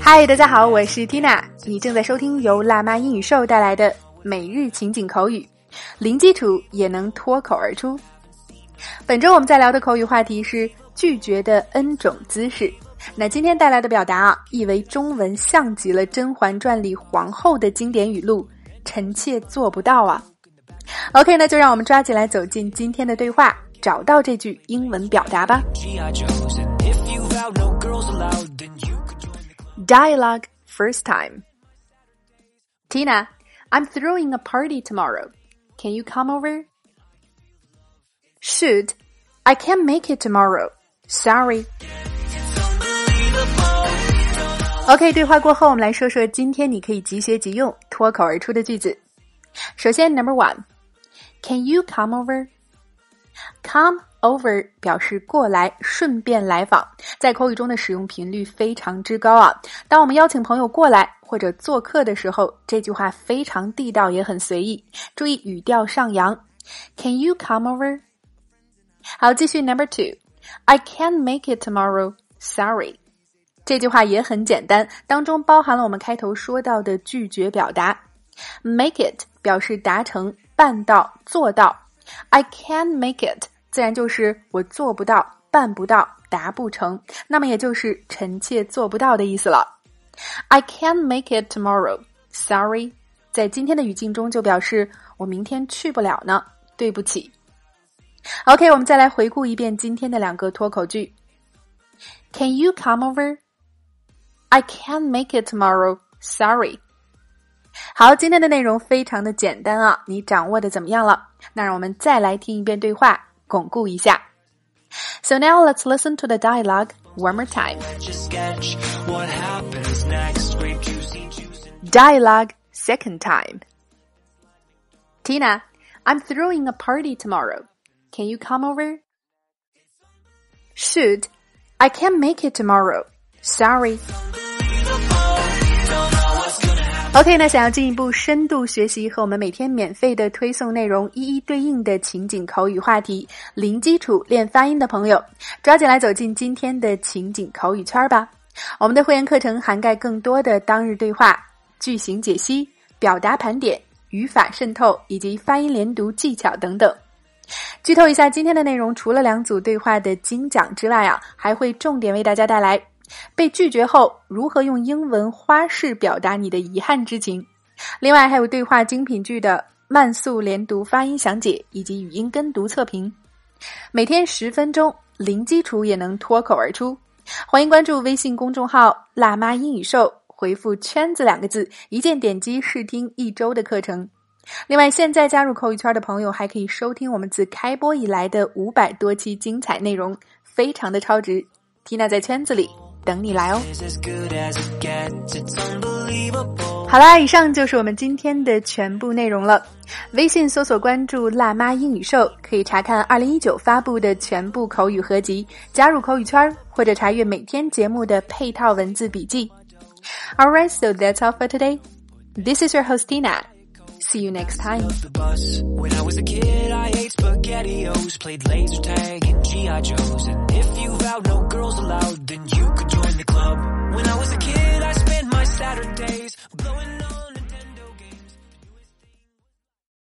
嗨，大家好，我是 Tina，你正在收听由辣妈英语秀带来的每日情景口语，零基础也能脱口而出。本周我们在聊的口语话题是拒绝的 N 种姿势。那今天带来的表达啊，译为中文像极了《甄嬛传》里皇后的经典语录：“臣妾做不到啊。” OK，那就让我们抓紧来走进今天的对话，找到这句英文表达吧。Dialogue first time. Tina, I'm throwing a party tomorrow. Can you come over? Shoot, I can't make it tomorrow. Sorry. OK，对话过后，我们来说说今天你可以即学即用、脱口而出的句子。首先，Number one，Can you come over？Come over 表示过来，顺便来访，在口语中的使用频率非常之高啊。当我们邀请朋友过来或者做客的时候，这句话非常地道，也很随意。注意语调上扬。Can you come over？好，继续 Number two，I can't make it tomorrow. Sorry. 这句话也很简单，当中包含了我们开头说到的拒绝表达。Make it 表示达成、办到、做到。I can't make it 自然就是我做不到、办不到、达不成，那么也就是臣妾做不到的意思了。I can't make it tomorrow. Sorry，在今天的语境中就表示我明天去不了呢，对不起。OK，我们再来回顾一遍今天的两个脱口句。Can you come over? I can't make it tomorrow. Sorry. 好，今天的内容非常的简单啊，你掌握的怎么样了？那让我们再来听一遍对话，巩固一下。So now let's listen to the dialogue one more time. Dialogue second time. Tina, I'm throwing a party tomorrow. Can you come over? Shoot, I can't make it tomorrow. Sorry. OK，那想要进一步深度学习和我们每天免费的推送内容一一对应的情景口语话题，零基础练发音的朋友，抓紧来走进今天的情景口语圈吧！我们的会员课程涵盖更多的当日对话、句型解析、表达盘点、语法渗透以及发音连读技巧等等。剧透一下，今天的内容除了两组对话的精讲之外啊，还会重点为大家带来。被拒绝后，如何用英文花式表达你的遗憾之情？另外还有对话精品剧的慢速连读发音详解以及语音跟读测评，每天十分钟，零基础也能脱口而出。欢迎关注微信公众号“辣妈英语秀”，回复“圈子”两个字，一键点击试听一周的课程。另外，现在加入口语圈的朋友还可以收听我们自开播以来的五百多期精彩内容，非常的超值。缇娜在圈子里。等你来哦！好啦，以上就是我们今天的全部内容了。微信搜索关注“辣妈英语秀”，可以查看二零一九发布的全部口语合集，加入口语圈，或者查阅每天节目的配套文字笔记。Alright, so that's all for today. This is your host Tina. See you next time. When I was a kid, I ate spaghettios, played laser tag and G.I. Joes. And if you vowed no girls allowed, then you could join